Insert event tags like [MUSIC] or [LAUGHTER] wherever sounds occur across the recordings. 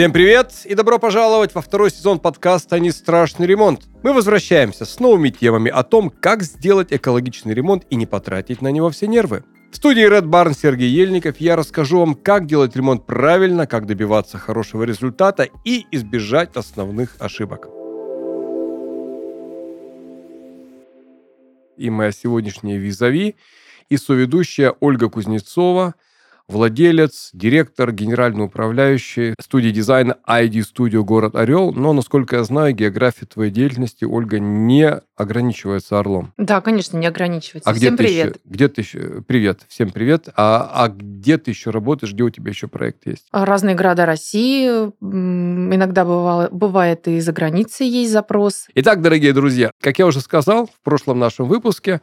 Всем привет и добро пожаловать во второй сезон подкаста «Не страшный ремонт». Мы возвращаемся с новыми темами о том, как сделать экологичный ремонт и не потратить на него все нервы. В студии Red Barn Сергей Ельников я расскажу вам, как делать ремонт правильно, как добиваться хорошего результата и избежать основных ошибок. И моя сегодняшняя визави и соведущая Ольга Кузнецова – владелец, директор, генеральный управляющий студии дизайна ID Studio город Орел. Но, насколько я знаю, география твоей деятельности, Ольга, не ограничивается Орлом. Да, конечно, не ограничивается. А Всем где привет. Еще, где ты еще? Привет, всем привет. А, а где ты еще работаешь? Где у тебя еще проект есть? Разные города России. Иногда бывало, бывает и за границей есть запрос. Итак, дорогие друзья, как я уже сказал в прошлом нашем выпуске,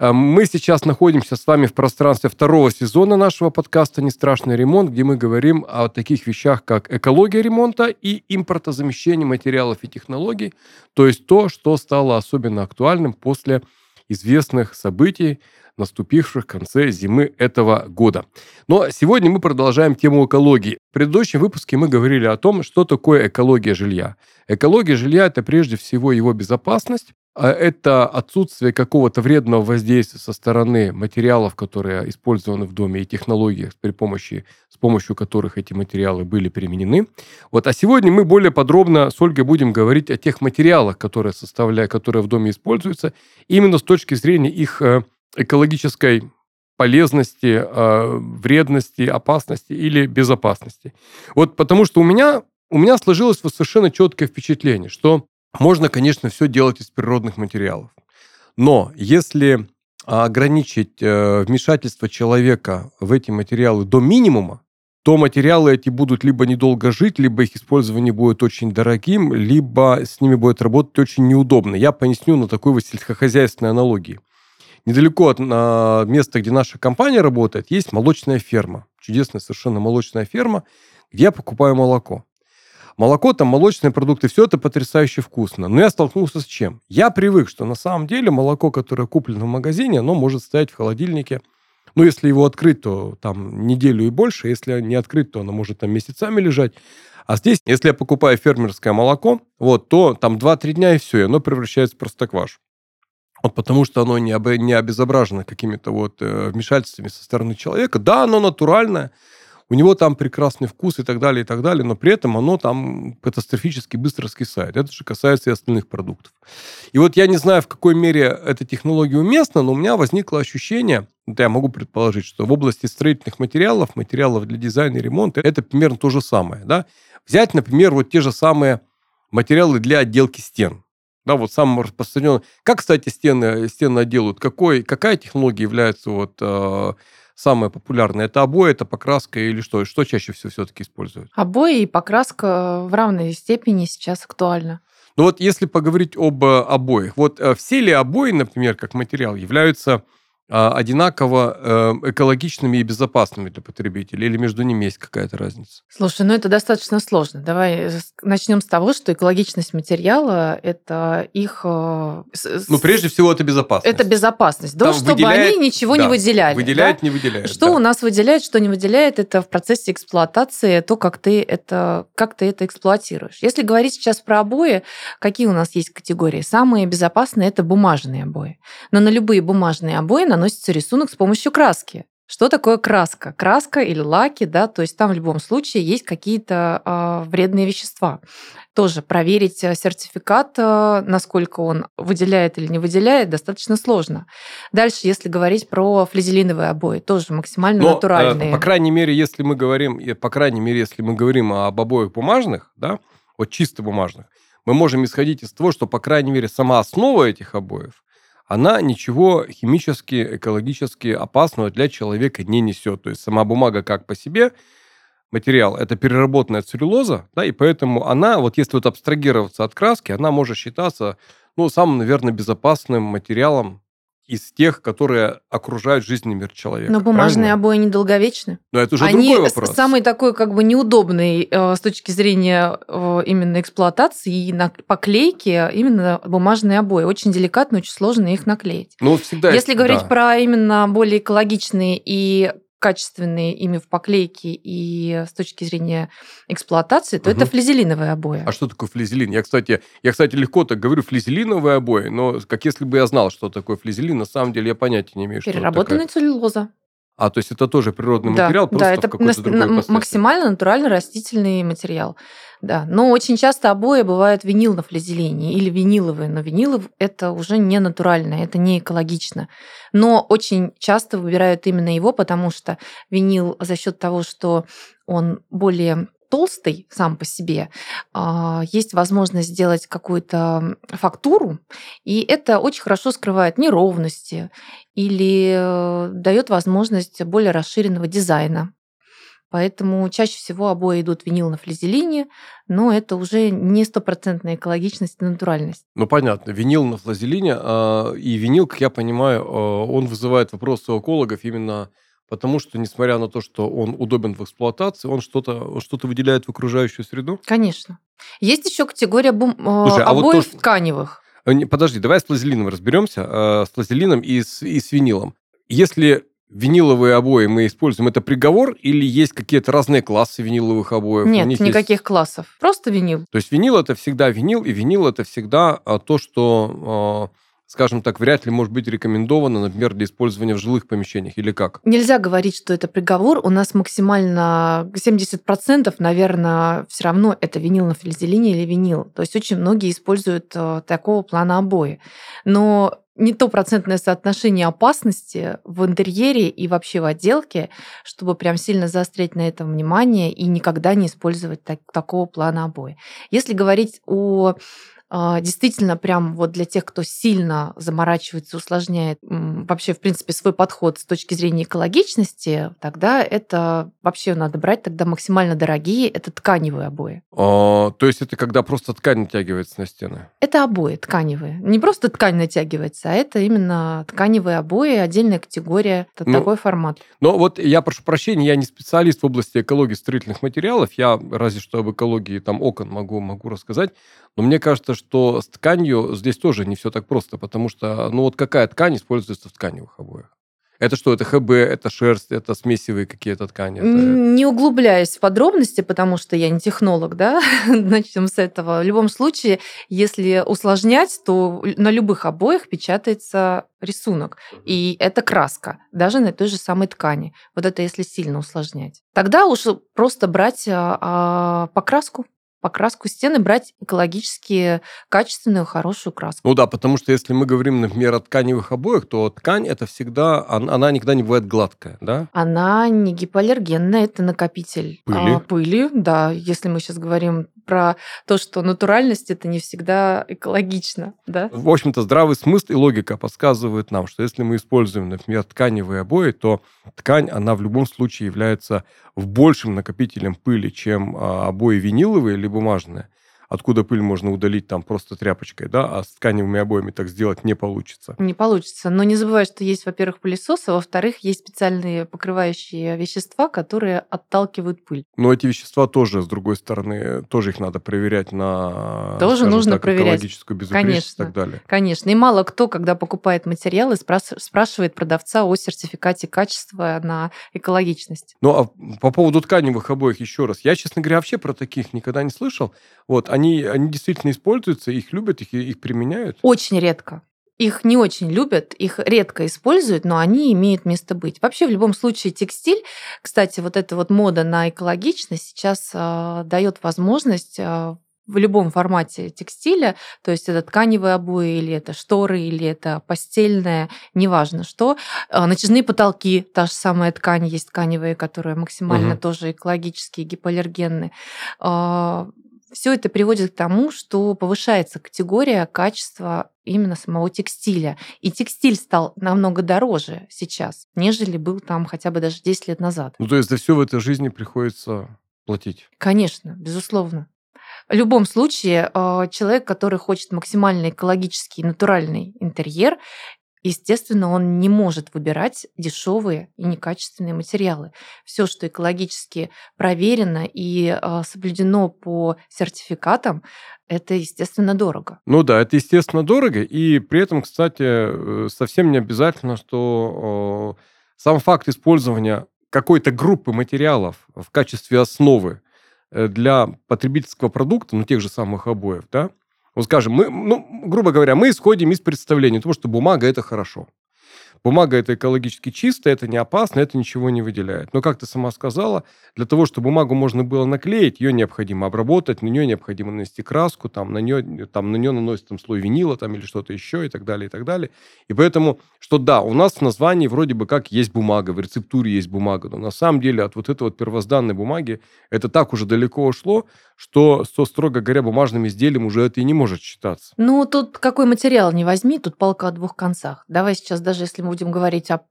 мы сейчас находимся с вами в пространстве второго сезона нашего подкаста «Не страшный ремонт», где мы говорим о таких вещах, как экология ремонта и импортозамещение материалов и технологий, то есть то, что стало особенно актуальным после известных событий, наступивших в конце зимы этого года. Но сегодня мы продолжаем тему экологии. В предыдущем выпуске мы говорили о том, что такое экология жилья. Экология жилья – это прежде всего его безопасность, а это отсутствие какого-то вредного воздействия со стороны материалов, которые использованы в доме, и технологий, при помощи, с помощью которых эти материалы были применены. Вот. А сегодня мы более подробно с Ольгой будем говорить о тех материалах, которые, составляют, которые в доме используются, именно с точки зрения их э, экологической полезности, э, вредности, опасности или безопасности. Вот потому что у меня, у меня сложилось вот совершенно четкое впечатление, что можно, конечно, все делать из природных материалов. Но если ограничить э, вмешательство человека в эти материалы до минимума, то материалы эти будут либо недолго жить, либо их использование будет очень дорогим, либо с ними будет работать очень неудобно. Я поясню на такой вот сельскохозяйственной аналогии. Недалеко от места, где наша компания работает, есть молочная ферма. Чудесная совершенно молочная ферма, где я покупаю молоко. Молоко, там молочные продукты, все это потрясающе вкусно. Но я столкнулся с чем? Я привык, что на самом деле молоко, которое куплено в магазине, оно может стоять в холодильнике. Ну, если его открыть, то там неделю и больше. Если не открыть, то оно может там месяцами лежать. А здесь, если я покупаю фермерское молоко, вот, то там 2-3 дня и все, и оно превращается в простокваш. Вот потому что оно не, об, не обезображено какими-то вот э, вмешательствами со стороны человека. Да, оно натуральное, у него там прекрасный вкус и так далее, и так далее, но при этом оно там катастрофически быстро скисает. Это же касается и остальных продуктов. И вот я не знаю, в какой мере эта технология уместна, но у меня возникло ощущение, да, я могу предположить, что в области строительных материалов, материалов для дизайна и ремонта, это примерно то же самое. Да? Взять, например, вот те же самые материалы для отделки стен. Да, вот самым распространенным. Как, кстати, стены, стены делают? Какой, какая технология является вот, э, самое популярное? Это обои, это покраска или что? Что чаще всего все-таки используют? Обои и покраска в равной степени сейчас актуальны. Ну вот если поговорить об э, обоих, вот э, все ли обои, например, как материал, являются одинаково э, экологичными и безопасными для потребителей? Или между ними есть какая-то разница? Слушай, ну это достаточно сложно. Давай начнем с того, что экологичность материала – это их… Э, ну, прежде всего, это безопасность. Это безопасность. Да, чтобы выделяет, они ничего да, не выделяли. Выделяет, да? не выделяет. Что да. у нас выделяет, что не выделяет, это в процессе эксплуатации, то, как ты это, как ты это эксплуатируешь. Если говорить сейчас про обои, какие у нас есть категории? Самые безопасные – это бумажные обои. Но на любые бумажные обои наносится рисунок с помощью краски. Что такое краска? Краска или лаки, да, то есть там в любом случае есть какие-то э, вредные вещества. Тоже проверить э, сертификат, э, насколько он выделяет или не выделяет, достаточно сложно. Дальше, если говорить про флизелиновые обои, тоже максимально Но, натуральные. Э, по крайней мере, если мы говорим, по крайней мере, если мы говорим об обоях бумажных, да, вот чисто бумажных, мы можем исходить из того, что, по крайней мере, сама основа этих обоев она ничего химически, экологически опасного для человека не несет. То есть сама бумага как по себе материал, это переработанная целлюлоза, да, и поэтому она, вот если вот абстрагироваться от краски, она может считаться, ну, самым, наверное, безопасным материалом из тех, которые окружают жизненный мир человека. Но бумажные правильно? обои недолговечны. Но это уже Они другой вопрос. самый такой как бы неудобный э, с точки зрения э, именно эксплуатации и на поклейки именно бумажные обои. Очень деликатно, очень сложно их наклеить. Ну, всегда Если есть, говорить да. про именно более экологичные и качественные ими в поклейке и с точки зрения эксплуатации, то угу. это флизелиновые обои. А что такое флизелин? Я, кстати, я, кстати, легко так говорю флизелиновые обои, но как если бы я знал, что такое флизелин, на самом деле я понятия не имею. Переработанная что такая... целлюлоза. А, то есть это тоже природный да, материал, просто да, это в какой-то другой максимально натуральный растительный материал. Да, но очень часто обои бывают винил на флизелине или виниловые, но винилы это уже не натурально, это не экологично. Но очень часто выбирают именно его, потому что винил за счет того, что он более толстый сам по себе, а, есть возможность сделать какую-то фактуру, и это очень хорошо скрывает неровности или э, дает возможность более расширенного дизайна. Поэтому чаще всего обои идут винил на флизелине, но это уже не стопроцентная экологичность и натуральность. Ну, понятно. Винил на флизелине. А, и винил, как я понимаю, а, он вызывает вопросы у экологов именно потому что, несмотря на то, что он удобен в эксплуатации, он что-то что выделяет в окружающую среду? Конечно. Есть еще категория бум... Слушай, а обоев вот то, тканевых. Э, подожди, давай с плазелином разберемся, э, с плазелином и с, и с винилом. Если виниловые обои мы используем, это приговор или есть какие-то разные классы виниловых обоев? Нет, никаких есть... классов, просто винил. То есть винил это всегда винил, и винил это всегда а, то, что скажем так, вряд ли может быть рекомендовано, например, для использования в жилых помещениях или как? Нельзя говорить, что это приговор. У нас максимально 70%, наверное, все равно это винил на флизелине или винил. То есть очень многие используют э, такого плана обои. Но не то процентное соотношение опасности в интерьере и вообще в отделке, чтобы прям сильно заострять на этом внимание и никогда не использовать так, такого плана обои. Если говорить о действительно прям вот для тех, кто сильно заморачивается, усложняет вообще, в принципе, свой подход с точки зрения экологичности, тогда это вообще надо брать тогда максимально дорогие, это тканевые обои. А, то есть это когда просто ткань натягивается на стены? Это обои тканевые. Не просто ткань натягивается, а это именно тканевые обои, отдельная категория, это ну, такой формат. Но вот я прошу прощения, я не специалист в области экологии строительных материалов, я разве что об экологии там окон могу, могу рассказать, но мне кажется, что с тканью здесь тоже не все так просто, потому что, ну вот какая ткань используется в тканевых обоях? Это что, это ХБ, это шерсть, это смесивые какие-то ткани? Это... Не углубляясь в подробности, потому что я не технолог, да, [LAUGHS] начнем с этого. В любом случае, если усложнять, то на любых обоях печатается рисунок. И это краска, даже на той же самой ткани. Вот это если сильно усложнять. Тогда уж просто брать а, а, покраску покраску стены брать экологически качественную, хорошую краску. Ну да, потому что если мы говорим, например, о тканевых обоях, то ткань это всегда, она никогда не бывает гладкая, да? Она не гипоаллергенная, это накопитель пыли. А, пыли, да. Если мы сейчас говорим про то, что натуральность это не всегда экологично, да? В общем-то, здравый смысл и логика подсказывают нам, что если мы используем, например, тканевые обои, то ткань, она в любом случае является в большим накопителем пыли, чем а, обои виниловые или бумажные откуда пыль можно удалить там просто тряпочкой, да, а с тканевыми обоями так сделать не получится. Не получится. Но не забывай, что есть, во-первых, пылесос, а во-вторых, есть специальные покрывающие вещества, которые отталкивают пыль. Но эти вещества тоже, с другой стороны, тоже их надо проверять на тоже нужно так, проверять. экологическую безупречность Конечно. и так далее. Конечно. И мало кто, когда покупает материалы, спрашивает продавца о сертификате качества на экологичность. Ну, а по поводу тканевых обоих еще раз. Я, честно говоря, вообще про таких никогда не слышал. Вот, они, они действительно используются, их любят, их, их применяют? Очень редко. Их не очень любят, их редко используют, но они имеют место быть. Вообще, в любом случае, текстиль, кстати, вот эта вот мода на экологичность сейчас э, дает возможность э, в любом формате текстиля, то есть это тканевые обои, или это шторы, или это постельное, неважно что. Натяжные потолки, та же самая ткань, есть тканевые, которые максимально угу. тоже экологические, гипоаллергенные все это приводит к тому, что повышается категория качества именно самого текстиля. И текстиль стал намного дороже сейчас, нежели был там хотя бы даже 10 лет назад. Ну, то есть за все в этой жизни приходится платить? Конечно, безусловно. В любом случае, э, человек, который хочет максимально экологический, натуральный интерьер, Естественно, он не может выбирать дешевые и некачественные материалы. Все, что экологически проверено и а, соблюдено по сертификатам, это, естественно, дорого. Ну да, это, естественно, дорого. И при этом, кстати, э, совсем не обязательно, что сам факт использования какой-то группы материалов в качестве основы э, для потребительского продукта, ну, тех же самых обоев, да, вот скажем, мы, ну, грубо говоря, мы исходим из представления того, что бумага – это хорошо. Бумага это экологически чистая, это не опасно, это ничего не выделяет. Но, как ты сама сказала, для того, чтобы бумагу можно было наклеить, ее необходимо обработать, на нее необходимо нанести краску, там на нее, там, на нее наносит там, слой винила там, или что-то еще и так далее, и так далее. И поэтому, что да, у нас в названии вроде бы как есть бумага, в рецептуре есть бумага, но на самом деле от вот этой вот первозданной бумаги это так уже далеко ушло, что, со, строго говоря, бумажным изделием уже это и не может считаться. Ну, тут какой материал не возьми, тут палка о двух концах. Давай сейчас, даже если мы будем говорить о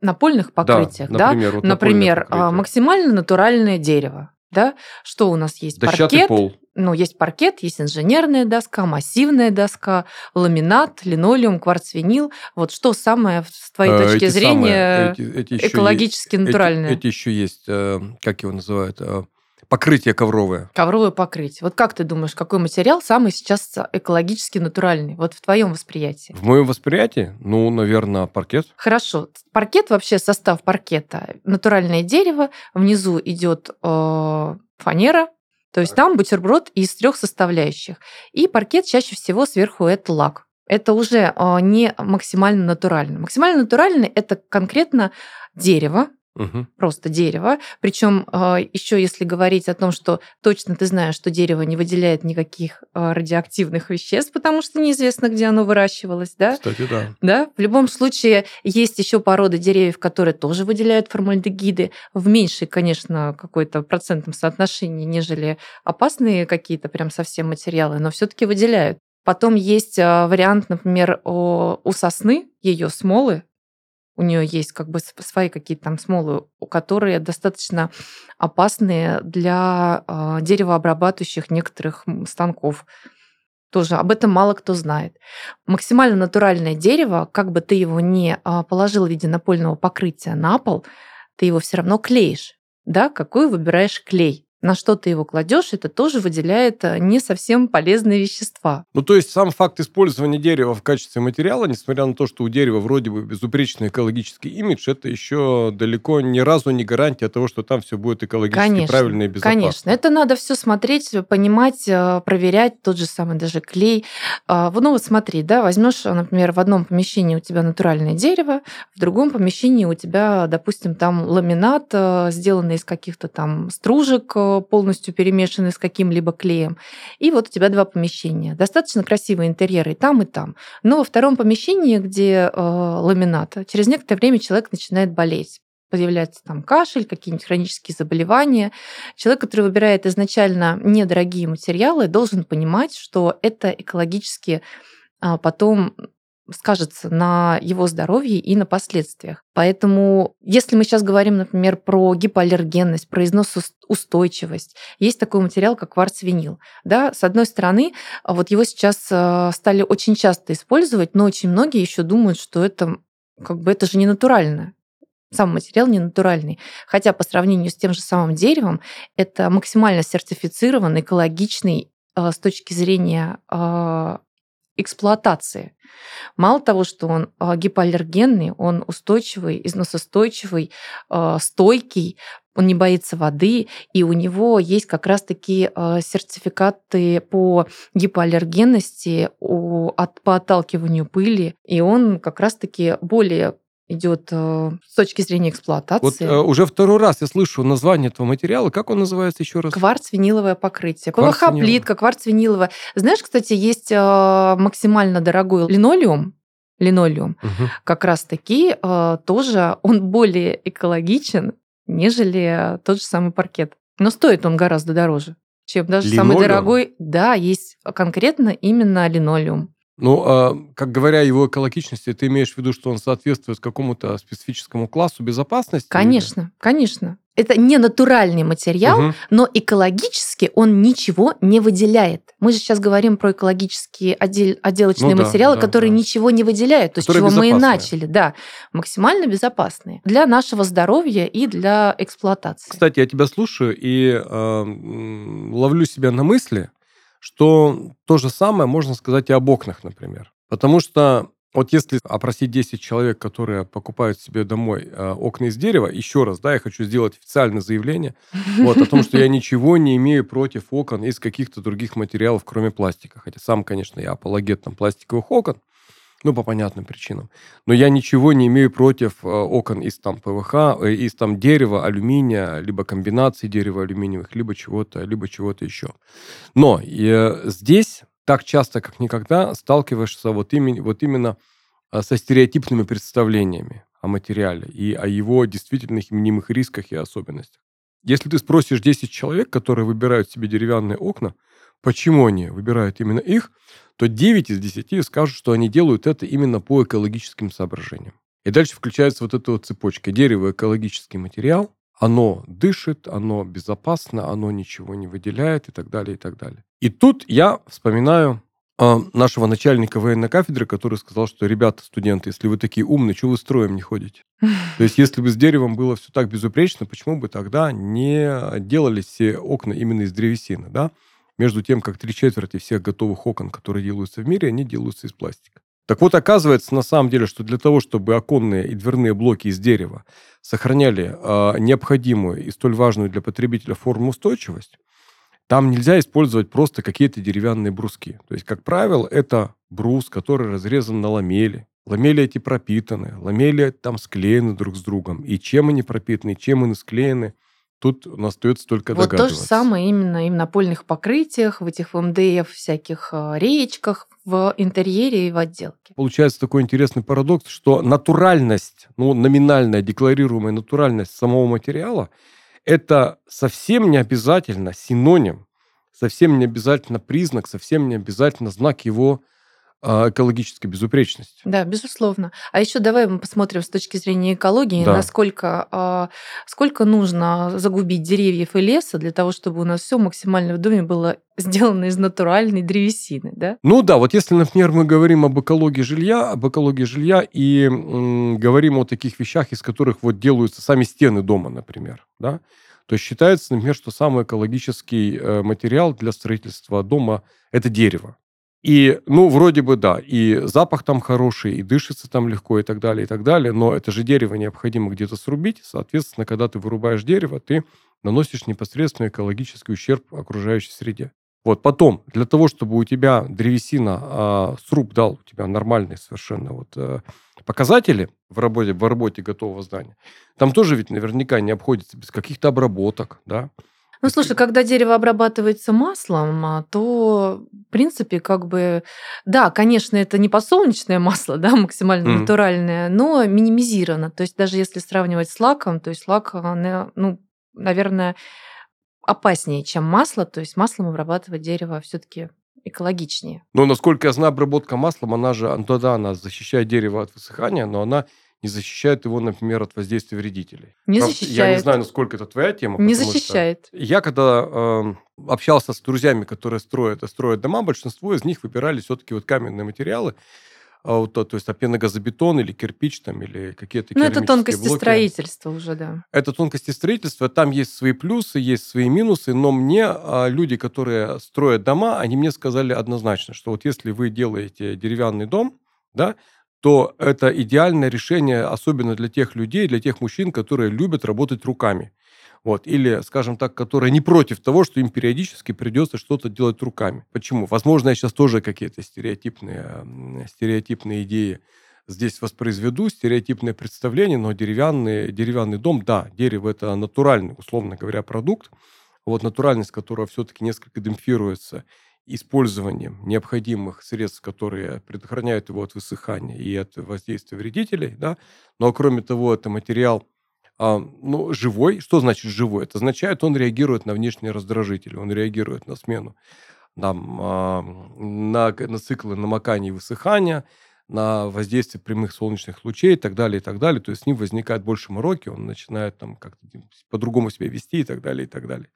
напольных покрытиях, да, например, вот например а, покрытие. максимально натуральное дерево, да, что у нас есть? Дощатый паркет, пол. ну, есть паркет, есть инженерная доска, массивная доска, ламинат, линолеум, кварцвинил. Вот что самое, с твоей Э, точки эти зрения, самые, эти- эти экологически есть- натуральное? Эти, эти еще есть, э, как его называют, э, покрытие ковровое. Ковровое покрытие. Вот как ты думаешь, какой материал самый сейчас экологически натуральный? Вот в твоем восприятии. В моем восприятии, ну, наверное, паркет. Хорошо. Паркет вообще состав паркета натуральное дерево, внизу идет э, фанера, то есть там бутерброд из трех составляющих. И паркет чаще всего сверху это лак. Это уже э, не максимально натурально. Максимально натурально это конкретно дерево, Мгм. просто дерево. Причем еще если говорить о том, что точно ты знаешь, что дерево не выделяет никаких э, радиоактивных веществ, потому что неизвестно, где оно выращивалось, да? Кстати, да. Да, в любом случае есть еще породы деревьев, которые тоже выделяют формальдегиды в меньшей, конечно, какой-то процентном соотношении, нежели опасные какие-то прям совсем материалы, но все-таки выделяют. Потом есть а, вариант, например, у сосны, ее смолы, у нее есть как бы свои какие-то там смолы, которые достаточно опасные для а, деревообрабатывающих некоторых станков. Тоже об этом мало кто знает. Максимально натуральное дерево, как бы ты его не а, положил в виде напольного покрытия на пол, ты его все равно клеишь. Да, какой выбираешь клей? На что ты его кладешь, это тоже выделяет а, не совсем полезные вещества. Ну, то есть сам факт использования дерева в качестве материала, несмотря на то, что у дерева вроде бы безупречный экологический имидж, это еще далеко ни разу не гарантия того, что там все будет экологически Конечно, правильно и безопасно. Конечно, это надо все смотреть, понимать, э, проверять, тот же самый даже клей. А, Ну вот смотри, да, возьмешь, например, в одном помещении у тебя натуральное дерево, в другом помещении у тебя, допустим, там ламинат, э, сделанный из каких-то там стружек, э, полностью перемешанный с каким-либо клеем. И вот у тебя два помещения. Достаточно красивые интерьеры и там, и там. Но во втором помещении, где э, ламинат, через некоторое время человек начинает болеть появляется там кашель, какие-нибудь хронические заболевания. Человек, который выбирает изначально недорогие материалы, должен понимать, что это экологически а, потом скажется на его здоровье и на последствиях. Поэтому, если мы сейчас говорим, например, про гипоаллергенность, про износоустойчивость, есть такой материал, как кварцвинил. Да, с одной стороны, а вот его сейчас а, стали очень часто использовать, но очень многие еще думают, что это как бы это же не натурально сам материал не натуральный. Хотя по сравнению с тем же самым деревом, это максимально сертифицированный, экологичный э, с точки зрения э, эксплуатации. Мало того, что он э, гипоаллергенный, он устойчивый, износостойчивый, э, стойкий, он не боится воды, и у него есть как раз-таки э, сертификаты по гипоаллергенности, по отталкиванию пыли, и он как раз-таки более идет э, с точки зрения Вот эксплуатации. э, уже второй раз я слышу название этого материала. Как он называется еще раз? Кварц-виниловое покрытие. Кварц ПВХ-плитка, кварц-виниловое. Знаешь, кстати, есть э, максимально дорогой линолеум, линолеум, Мгм. как раз-таки э, тоже он более экологичен, нежели тот же самый паркет. Но стоит он гораздо дороже, чем даже самый Линолеум? дорогой. Да, есть конкретно именно линолеум. Ну, а, как говоря о его экологичности, ты имеешь в виду, что он соответствует какому-то специфическому классу безопасности? Конечно, конечно. Это не натуральный материал, Мгм. но экологически он ничего не выделяет. Мы же сейчас говорим про экологические отдел- отделочные Ну да, материалы, да, которые да. ничего не выделяют, то есть чего мы и начали, да, максимально безопасные для нашего здоровья и для эксплуатации. Кстати, я тебя слушаю и э, ловлю себя на мысли, что то же самое можно сказать и об окнах, например. Потому что Вот если опросить 10 человек, которые покупают себе домой э, окна из дерева, еще раз, да, я хочу сделать официальное заявление вот, о том, что я ничего не имею против окон из каких-то других материалов, кроме пластика. Хотя сам, конечно, я апологет там, пластиковых окон, ну, по понятным причинам. Но я ничего не имею против э, окон из там ПВХ, э, из там дерева, алюминия, либо комбинации дерева алюминиевых, либо чего-то, либо чего-то еще. Но э, здесь так часто, как никогда, сталкиваешься вот, именно, вот именно со стереотипными представлениями о материале и о его действительных мнимых рисках и особенностях. Если ты спросишь 10 человек, которые выбирают себе деревянные окна, почему они выбирают именно их, то 9 из 10 скажут, что они делают это именно по экологическим соображениям. И дальше включается вот эта вот цепочка. Дерево – экологический материал, оно дышит, оно безопасно, оно ничего не выделяет и так далее, и так далее. И тут я вспоминаю э, нашего начальника военной кафедры, который сказал, что, ребята, студенты, если вы такие умные, чего вы строем не ходите? То есть, если бы с деревом было все так безупречно, почему бы тогда не делали все окна именно из древесины, да? Между тем, как три четверти всех готовых окон, которые делаются в мире, они делаются из пластика. Так вот, оказывается, на самом деле, что для того, чтобы оконные и дверные блоки из дерева сохраняли э, необходимую и столь важную для потребителя форму устойчивость, там нельзя использовать просто какие-то деревянные бруски. То есть, как правило, это брус, который разрезан на ламели. Ламели эти пропитаны, ламели там склеены друг с другом. И чем они пропитаны, чем они склеены – Тут остается только вот догадываться. Вот то же самое именно и на напольных покрытиях, в этих МДФ, всяких а, речках, в интерьере и в отделке. Получается такой интересный парадокс, что натуральность, ну, номинальная, декларируемая натуральность самого материала, это совсем не обязательно синоним, совсем не обязательно признак, совсем не обязательно знак его экологической безупречности. Да, безусловно. А еще давай мы посмотрим с точки зрения экологии, да. насколько а, сколько нужно загубить деревьев и леса для того, чтобы у нас все максимально в доме было [LAUGHS] сделано из натуральной древесины, да? Ну да, вот если, например, мы говорим об экологии жилья, об экологии жилья и м, говорим о таких вещах, из которых вот делаются сами стены дома, например, да, то считается, например, что самый экологический э, материал для строительства дома – это дерево. И, ну, вроде бы да, и запах там хороший, и дышится там легко, и так далее, и так далее, но это же дерево необходимо где-то срубить, соответственно, когда ты вырубаешь дерево, ты наносишь непосредственный экологический ущерб окружающей среде. Вот, потом, для того, чтобы у тебя древесина, а, сруб дал у тебя нормальные совершенно вот а, показатели в работе, в работе готового здания, там тоже ведь наверняка не обходится без каких-то обработок, да, ну, слушай, когда дерево обрабатывается маслом, а, то, в принципе, как бы, да, конечно, это не подсолнечное масло, [LAUGHS] да, максимально mm. натуральное, но минимизировано. То есть даже если сравнивать с лаком, то есть лак, ну, наверное, опаснее, чем масло. То есть маслом обрабатывать дерево все-таки экологичнее. Но, насколько я знаю, обработка маслом, она же, ну да, она защищает дерево от высыхания, но она не защищает его, например, от воздействия вредителей. Не Правда, защищает. Я не знаю, насколько это твоя тема. Не защищает. Я когда э, общался с друзьями, которые строят, строят дома, большинство из них выбирали все-таки вот каменные материалы, а вот, то есть опеногазобетон или кирпич там, или какие-то Ну, это тонкости блоки. строительства уже, да. Это тонкости строительства. Там есть свои плюсы, есть свои минусы, но мне а, люди, которые строят дома, они мне сказали однозначно, что вот если вы делаете деревянный дом, да, то это идеальное решение, особенно для тех людей, для тех мужчин, которые любят работать руками. Вот. Или, скажем так, которые не против того, что им периодически придется что-то делать руками. Почему? Возможно, я сейчас тоже какие-то стереотипные, стереотипные идеи здесь воспроизведу, стереотипное представление, но деревянный, деревянный дом, да, дерево – это натуральный, условно говоря, продукт, вот натуральность которого все-таки несколько демпфируется – использованием необходимых средств, которые предохраняют его от высыхания и от воздействия вредителей, да, но кроме того, это материал а, ну, живой. Что значит живой? Это означает, он реагирует на внешние раздражители, он реагирует на смену там, а, на, на циклы намокания и высыхания, на воздействие прямых солнечных лучей и так далее, и так далее. То есть с ним возникает больше мороки, он начинает там как-то по-другому себя вести и так далее, и так далее.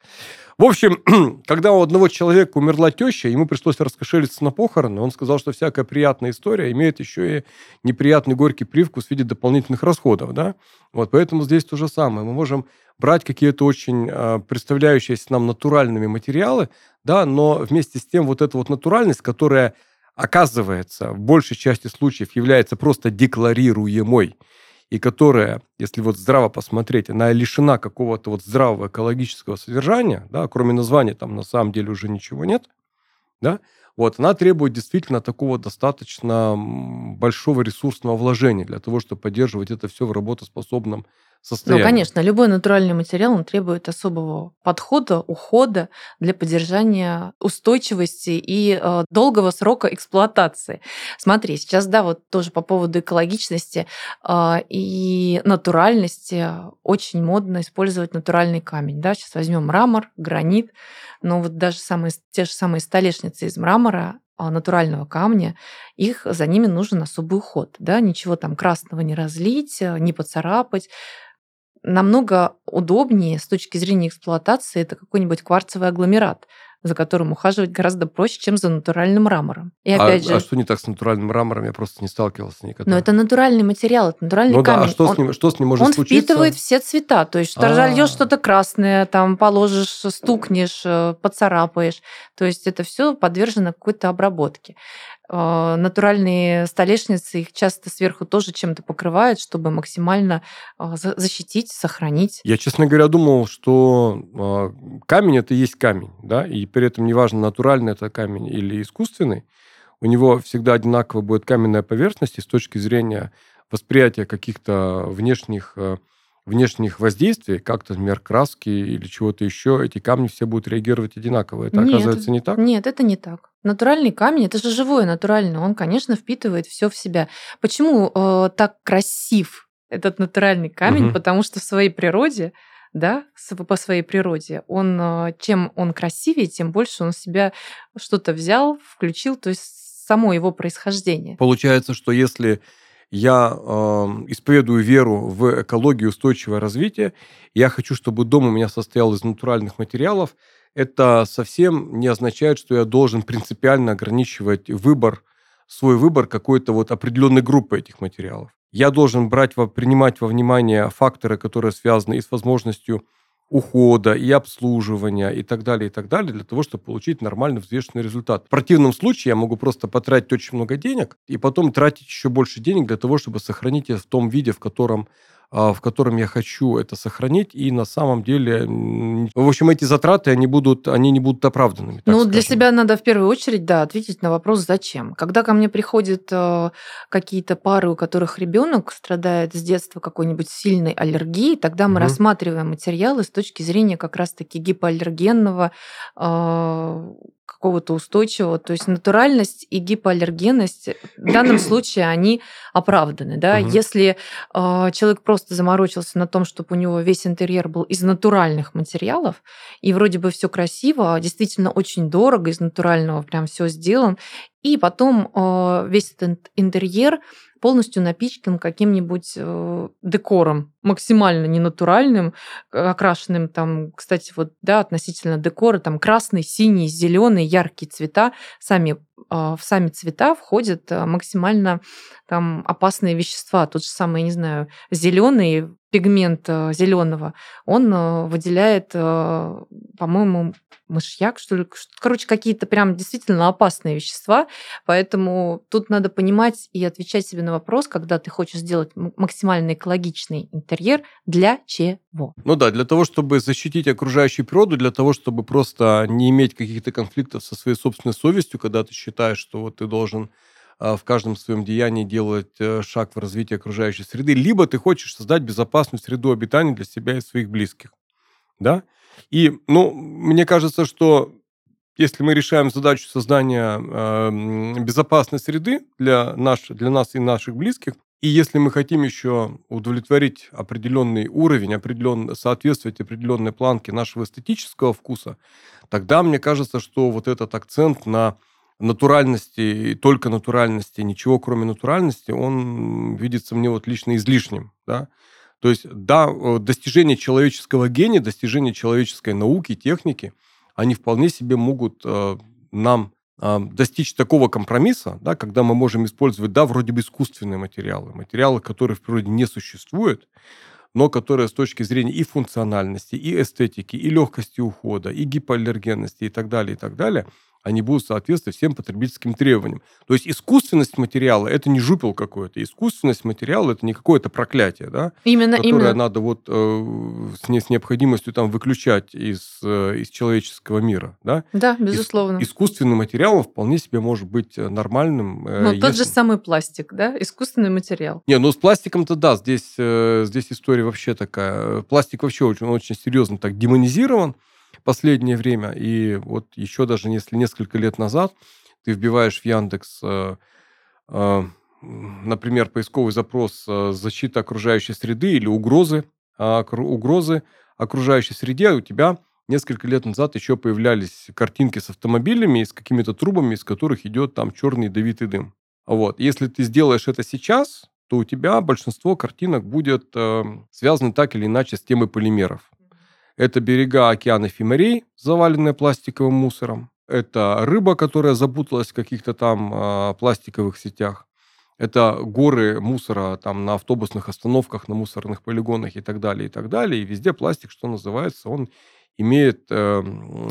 В общем, [CLEARS THROAT] когда у одного человека умерла теща, ему пришлось раскошелиться на похороны, он сказал, что всякая приятная история имеет еще и неприятный горький привкус в виде дополнительных расходов, да? Вот, поэтому здесь то же самое. Мы можем брать какие-то очень э, представляющиеся нам натуральными материалы, да, но вместе с тем вот эта вот натуральность, которая оказывается, в большей части случаев является просто декларируемой, и которая, если вот здраво посмотреть, она лишена какого-то вот здравого экологического содержания, да, кроме названия там на самом деле уже ничего нет, да, вот, она требует действительно такого достаточно большого ресурсного вложения для того, чтобы поддерживать это все в работоспособном состоянии. Ну, конечно, любой натуральный материал, он требует особого подхода, ухода для поддержания устойчивости и э, долгого срока эксплуатации. Смотри, сейчас, да, вот тоже по поводу экологичности э, и натуральности очень модно использовать натуральный камень. Да? Сейчас возьмем мрамор, гранит, но вот даже самые, те же самые столешницы из мрамора а, натурального камня, их за ними нужен особый уход. Да? Ничего там красного не разлить, э, не поцарапать намного удобнее с точки зрения эксплуатации это какой-нибудь кварцевый агломерат, за которым ухаживать гораздо проще, чем за натуральным мрамором. И а, опять а, же... а что не так с натуральным мрамором? Я просто не сталкивался никогда. Но это натуральный материал, это натуральный ну, камень. Да, а что, он, с ним, что с ним может он случиться? Он впитывает все цвета. То есть, разольешь что-то красное, там положишь, стукнешь, э, поцарапаешь. То есть, это все подвержено какой-то обработке. А, натуральные столешницы, их часто сверху тоже чем-то покрывают, чтобы максимально а, защитить, сохранить. Я, честно говоря, думал, что а, камень это и есть камень, да, и при этом неважно, натуральный это камень или искусственный, у него всегда одинаково будет каменная поверхность, и с точки зрения восприятия каких-то внешних внешних воздействий, как-то, например, краски или чего-то еще, эти камни все будут реагировать одинаково. Это нет, оказывается не так? Нет, это не так. Натуральный камень, это же живое натуральный, он, конечно, впитывает все в себя. Почему э, так красив этот натуральный камень? Угу. Потому что в своей природе да, по своей природе, он, э, чем он красивее, тем больше он в себя что-то взял, включил, то есть само его происхождение. Получается, что если я э, исповедую веру в экологию устойчивого развития, я хочу, чтобы дом у меня состоял из натуральных материалов, это совсем не означает, что я должен принципиально ограничивать выбор, свой выбор какой-то вот определенной группы этих материалов. Я должен брать, принимать во внимание факторы, которые связаны и с возможностью ухода, и обслуживания, и так далее, и так далее, для того, чтобы получить нормальный взвешенный результат. В противном случае я могу просто потратить очень много денег и потом тратить еще больше денег для того, чтобы сохранить это в том виде, в котором в котором я хочу это сохранить, и на самом деле, в общем, эти затраты, они, будут, они не будут оправданными. Ну, скажем. для себя надо в первую очередь, да, ответить на вопрос, зачем. Когда ко мне приходят э, какие-то пары, у которых ребенок страдает с детства какой-нибудь сильной аллергией, тогда мы угу. рассматриваем материалы с точки зрения как раз-таки гипоаллергенного э, какого-то устойчивого. То есть натуральность и гипоаллергенность в данном [CLEARS THROAT] случае они оправданы. Да? Угу. Если э, человек просто заморочился на том, чтобы у него весь интерьер был из натуральных материалов, и вроде бы все красиво, а действительно очень дорого, из натурального прям все сделан, и потом э, весь этот интерьер полностью напичкан каким-нибудь э, декором, максимально ненатуральным, окрашенным там, кстати, вот, да, относительно декора, там красный, синий, зеленый, яркие цвета, сами, э, в сами цвета входят э, максимально там опасные вещества. Тот же самый, не знаю, зеленый пигмент э, зеленого, он э, выделяет, э, по-моему, мышьяк, что ли. Короче, какие-то прям действительно опасные вещества. Поэтому тут надо понимать и отвечать себе на вопрос, когда ты хочешь сделать максимально экологичный интерьер, для чего? Ну да, для того, чтобы защитить окружающую природу, для того, чтобы просто не иметь каких-то конфликтов со своей собственной совестью, когда ты считаешь, что вот ты должен в каждом своем деянии делать э, шаг в развитие окружающей среды, либо ты хочешь создать безопасную среду обитания для себя и своих близких. Да? И, ну, мне кажется, что если мы решаем задачу создания э, безопасной среды для, наш, для нас и наших близких, и если мы хотим еще удовлетворить определенный уровень, определен, соответствовать определенной планке нашего эстетического вкуса, тогда мне кажется, что вот этот акцент на натуральности, только натуральности, ничего кроме натуральности, он видится мне вот лично излишним, да. То есть, да, э, достижение человеческого гения, достижение человеческой науки, техники, они вполне себе могут э, нам э, достичь такого компромисса, да, когда мы можем использовать, да, вроде бы искусственные материалы, материалы, которые в природе не существуют, но которые с точки зрения и функциональности, и эстетики, и легкости ухода, и гипоаллергенности и так далее, и так далее – они будут соответствовать всем потребительским требованиям. То есть искусственность материала – это не жупел какой-то. Искусственность материала – это не какое-то проклятие, да? Именно, которое именно. надо вот э, с, не, с необходимостью там выключать из, э, из человеческого мира, да? Да, безусловно. Ис, искусственный материал вполне себе может быть э, нормальным. Э, ну, если... тот же самый пластик, да? Искусственный материал. Не, ну с пластиком-то да, здесь, э, здесь история вообще такая. Пластик вообще очень, очень серьезно так демонизирован последнее время. И вот еще даже если несколько лет назад ты вбиваешь в Яндекс, э, э, например, поисковый запрос э, «защита окружающей среды» или «угрозы», э, угрозы окружающей среде, у тебя несколько лет назад еще появлялись картинки с автомобилями и с какими-то трубами, из которых идет там черный ядовитый дым. Вот. Если ты сделаешь это сейчас, то у тебя большинство картинок будет э, связаны так или иначе с темой полимеров. Это берега океанов и морей, заваленные пластиковым мусором. Это рыба, которая запуталась в каких-то там э, пластиковых сетях. Это горы мусора там на автобусных остановках, на мусорных полигонах и так далее, и так далее. И везде пластик, что называется, он имеет э,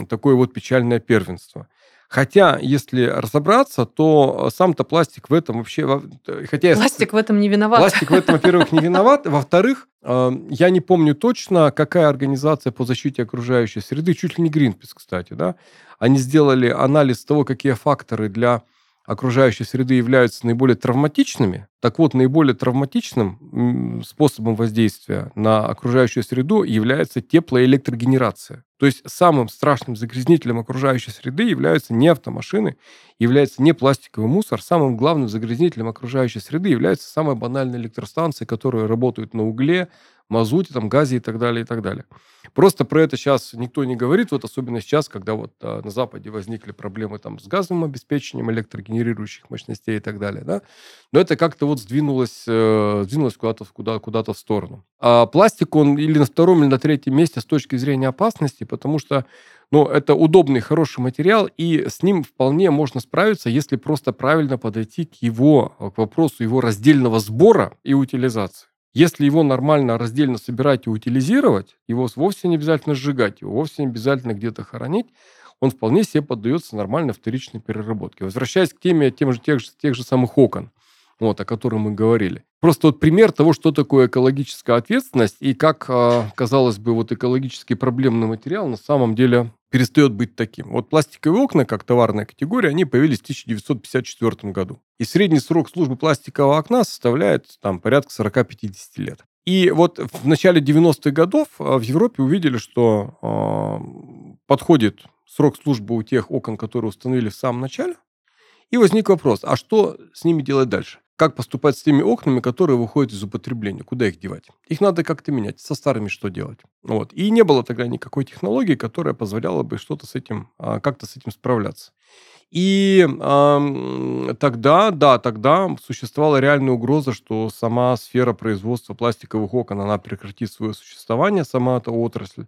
такое вот печальное первенство. Хотя, если разобраться, то сам-то пластик в этом вообще... Хотя пластик в этом не виноват. Пластик в этом, во-первых, не виноват. Во-вторых, э, я не помню точно, какая организация по защите окружающей среды, чуть ли не Greenpeace, кстати, да, они сделали анализ того, какие факторы для окружающей среды являются наиболее травматичными, так вот, наиболее травматичным способом воздействия на окружающую среду является теплоэлектрогенерация. То есть самым страшным загрязнителем окружающей среды являются не автомашины, является не пластиковый мусор. Самым главным загрязнителем окружающей среды является самая банальная электростанция, которые работают на угле, мазуте, там, газе и так далее, и так далее. Просто про это сейчас никто не говорит, вот особенно сейчас, когда вот а, на Западе возникли проблемы там с газовым обеспечением электрогенерирующих мощностей и так далее, да. Но это как-то вот сдвинулось, э, сдвинулось куда-то куда, куда в сторону. А пластик, он или на втором, или на третьем месте с точки зрения опасности, потому что ну, это удобный, хороший материал, и с ним вполне можно справиться, если просто правильно подойти к его, к вопросу его раздельного сбора и утилизации. Если его нормально раздельно собирать и утилизировать, его вовсе не обязательно сжигать, его вовсе не обязательно где-то хоронить, он вполне себе поддается нормальной вторичной переработке. Возвращаясь к теме тем же, тех, же, тех же самых окон, вот, о котором мы говорили. Просто вот пример того, что такое экологическая ответственность и как, а, казалось бы, вот экологически проблемный материал на самом деле перестает быть таким. Вот пластиковые окна, как товарная категория, они появились в 1954 году. И средний срок службы пластикового окна составляет там порядка 40-50 лет. И вот в начале 90-х годов а, в Европе увидели, что э, подходит срок службы у тех окон, которые установили в самом начале. И возник вопрос, а что с ними делать дальше? Как поступать с теми окнами, которые выходят из употребления, куда их девать. Их надо как-то менять. Со старыми что делать? Вот. И не было тогда никакой технологии, которая позволяла бы что-то с этим, а, как-то с этим справляться. И э, тогда, да, тогда существовала реальная угроза, что сама сфера производства пластиковых окон, она прекратит свое существование, сама эта отрасль.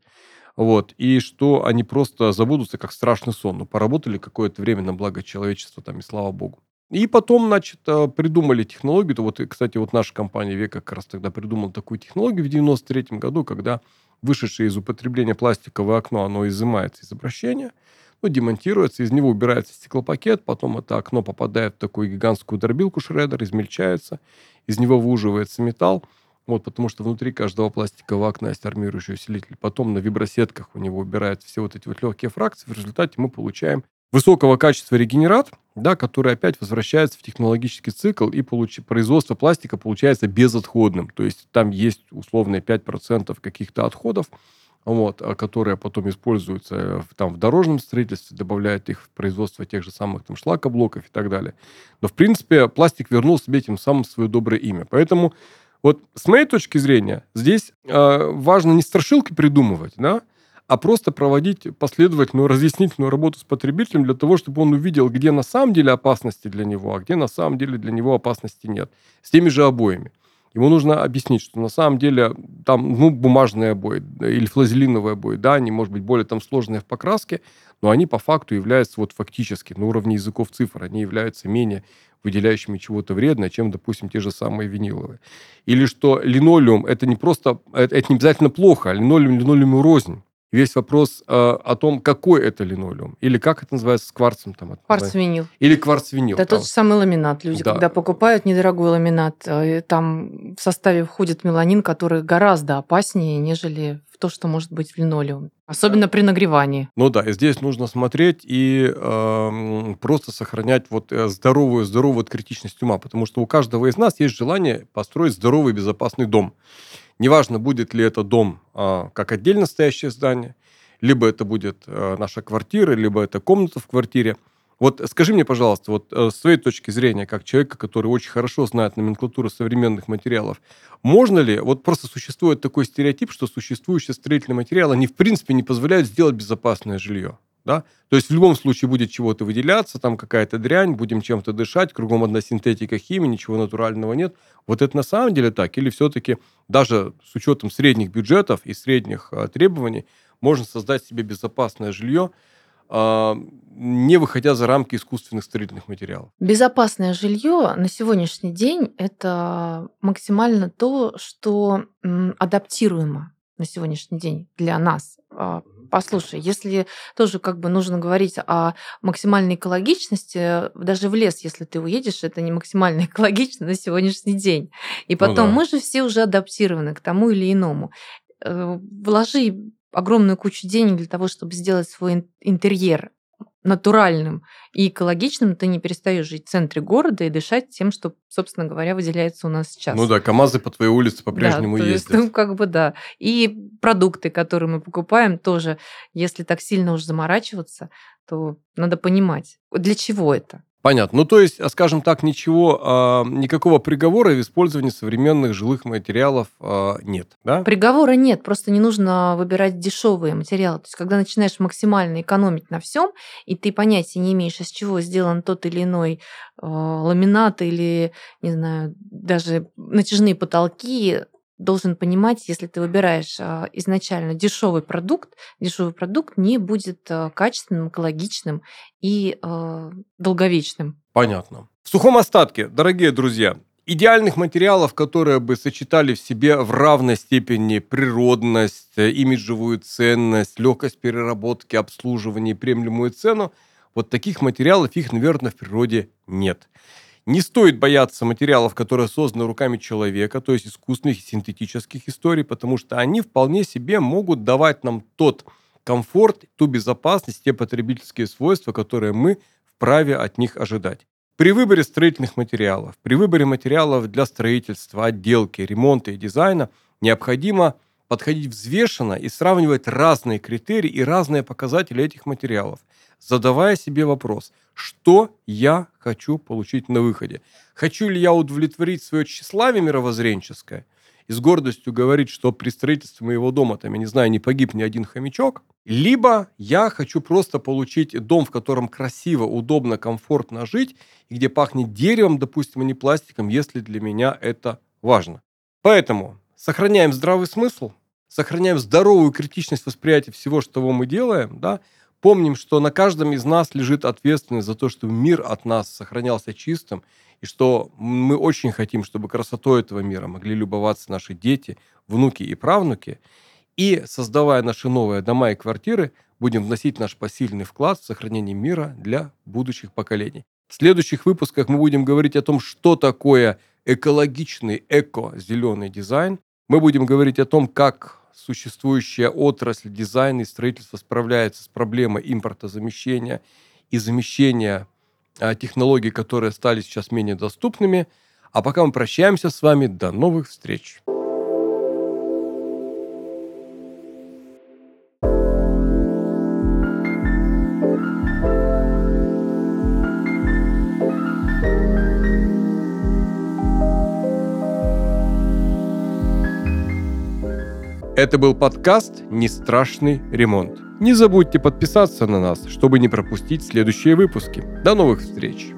Вот, и что они просто забудутся как страшный сон. Ну, поработали какое-то время на благо человечества, там, и слава богу. И потом, значит, э, придумали технологию. Вот, кстати, вот наша компания Века как раз тогда придумала такую технологию в 93 году, когда вышедшее из употребления пластиковое окно, оно изымается из обращения, ну, демонтируется, из него убирается стеклопакет, потом это окно попадает в такую гигантскую дробилку шредер, измельчается, из него выуживается металл, вот, потому что внутри каждого пластикового окна есть армирующий усилитель. Потом на вибросетках у него убирают все вот эти вот легкие фракции. В результате мы получаем высокого качества регенерат, да, который опять возвращается в технологический цикл, и получ... производство пластика получается безотходным. То есть там есть условно 5% каких-то отходов, вот, а, которые потом используются в, там, в дорожном строительстве, добавляют их в производство тех же самых там, шлакоблоков и так далее. Но, в принципе, пластик вернул себе тем самым свое доброе имя. Поэтому вот с моей точки зрения здесь э, важно не страшилки придумывать, да, а просто проводить последовательную разъяснительную работу с потребителем для того, чтобы он увидел, где на самом деле опасности для него, а где на самом деле для него опасности нет. С теми же обоями. Ему нужно объяснить, что на самом деле там, ну, бумажные обои или флазелиновые обои, да, они, может быть, более там сложные в покраске, но они по факту являются вот фактически на уровне языков цифр, они являются менее выделяющими чего-то вредное, чем, допустим, те же самые виниловые. Или что линолеум – это не просто, это, это не обязательно плохо, а линолеум линолеуму рознь. Весь вопрос э, о том, какой это линолеум. Или как это называется с кварцем. Там, кварц-винил. Или кварц-винил. Это тот же самый ламинат. Люди, да. когда покупают недорогой ламинат, э, там в составе входит меланин, который гораздо опаснее, нежели то, что может быть в линолеуме. Особенно при нагревании. Ну да, и здесь нужно смотреть и э, просто сохранять вот э, здоровую, здоровую критичность ума, потому что у каждого из нас есть желание построить здоровый, безопасный дом. Неважно, будет ли это дом э, как отдельно стоящее здание, либо это будет э, наша квартира, либо это комната в квартире – вот скажи мне, пожалуйста, вот э, с твоей точки зрения, как человека, который очень хорошо знает номенклатуру современных материалов, можно ли, вот просто существует такой стереотип, что существующие строительные материалы, они в принципе не позволяют сделать безопасное жилье? Да? То есть в любом случае будет чего-то выделяться, там какая-то дрянь, будем чем-то дышать, кругом одна синтетика, химия, ничего натурального нет. Вот это на самом деле так? Или все-таки даже с учетом средних бюджетов и средних а, требований можно создать себе безопасное жилье, а, не выходя за рамки искусственных строительных материалов. Безопасное жилье на сегодняшний день это максимально то, что адаптируемо на сегодняшний день для нас. А, послушай, если тоже как бы нужно говорить о максимальной экологичности, даже в лес, если ты уедешь, это не максимально [LAUGHS] экологично на сегодняшний день. И потом ну да. мы же все уже адаптированы к тому или иному. Э, вложи огромную кучу денег для того, чтобы сделать свой интерьер натуральным и экологичным, ты не перестаешь жить в центре города и дышать тем, что, собственно говоря, выделяется у нас сейчас. Ну да, КАМАЗы по твоей улице по-прежнему да, ездят. Есть, ну, как бы да. И продукты, которые мы покупаем, тоже, если так сильно уж заморачиваться, то надо понимать, для чего это. Понятно. Ну, то есть, а, скажем так, ничего, а, никакого приговора в использовании современных жилых материалов а, нет, да? Приговора нет, просто не нужно выбирать дешевые материалы. То есть, когда начинаешь максимально экономить на всем, и ты понятия не имеешь, из чего сделан тот или иной ламинат или, не знаю, даже натяжные потолки, должен понимать, если ты выбираешь а, изначально дешевый продукт, дешевый продукт не будет а, качественным, экологичным и а, долговечным. Понятно. В сухом остатке, дорогие друзья, идеальных материалов, которые бы сочетали в себе в равной степени природность, имиджевую ценность, легкость переработки, обслуживания и приемлемую цену, вот таких материалов их, наверное, в природе нет. Не стоит бояться материалов, которые созданы руками человека, то есть искусственных и синтетических историй, потому что они вполне себе могут давать нам тот комфорт, ту безопасность, те потребительские свойства, которые мы вправе от них ожидать. При выборе строительных материалов, при выборе материалов для строительства, отделки, ремонта и дизайна необходимо подходить взвешенно и сравнивать разные критерии и разные показатели этих материалов – задавая себе вопрос, что я хочу получить на выходе. Хочу ли я удовлетворить свое тщеславие мировоззренческое и с гордостью говорить, что при строительстве моего дома, там, я не знаю, не погиб ни один хомячок, либо я хочу просто получить дом, в котором красиво, удобно, комфортно жить, и где пахнет деревом, допустим, а не пластиком, если для меня это важно. Поэтому сохраняем здравый смысл, сохраняем здоровую критичность восприятия всего, что мы делаем, да, Помним, что на каждом из нас лежит ответственность за то, чтобы мир от нас сохранялся чистым, и что мы очень хотим, чтобы красотой этого мира могли любоваться наши дети, внуки и правнуки. И, создавая наши новые дома и квартиры, будем вносить наш посильный вклад в сохранение мира для будущих поколений. В следующих выпусках мы будем говорить о том, что такое экологичный эко-зеленый дизайн. Мы будем говорить о том, как существующая отрасль дизайна и строительства справляется с проблемой импортозамещения и замещения а, технологий, которые стали сейчас менее доступными. А пока мы прощаемся с вами. До новых встреч! Это был подкаст «Не страшный ремонт». Не забудьте подписаться на нас, чтобы не пропустить следующие выпуски. До новых встреч!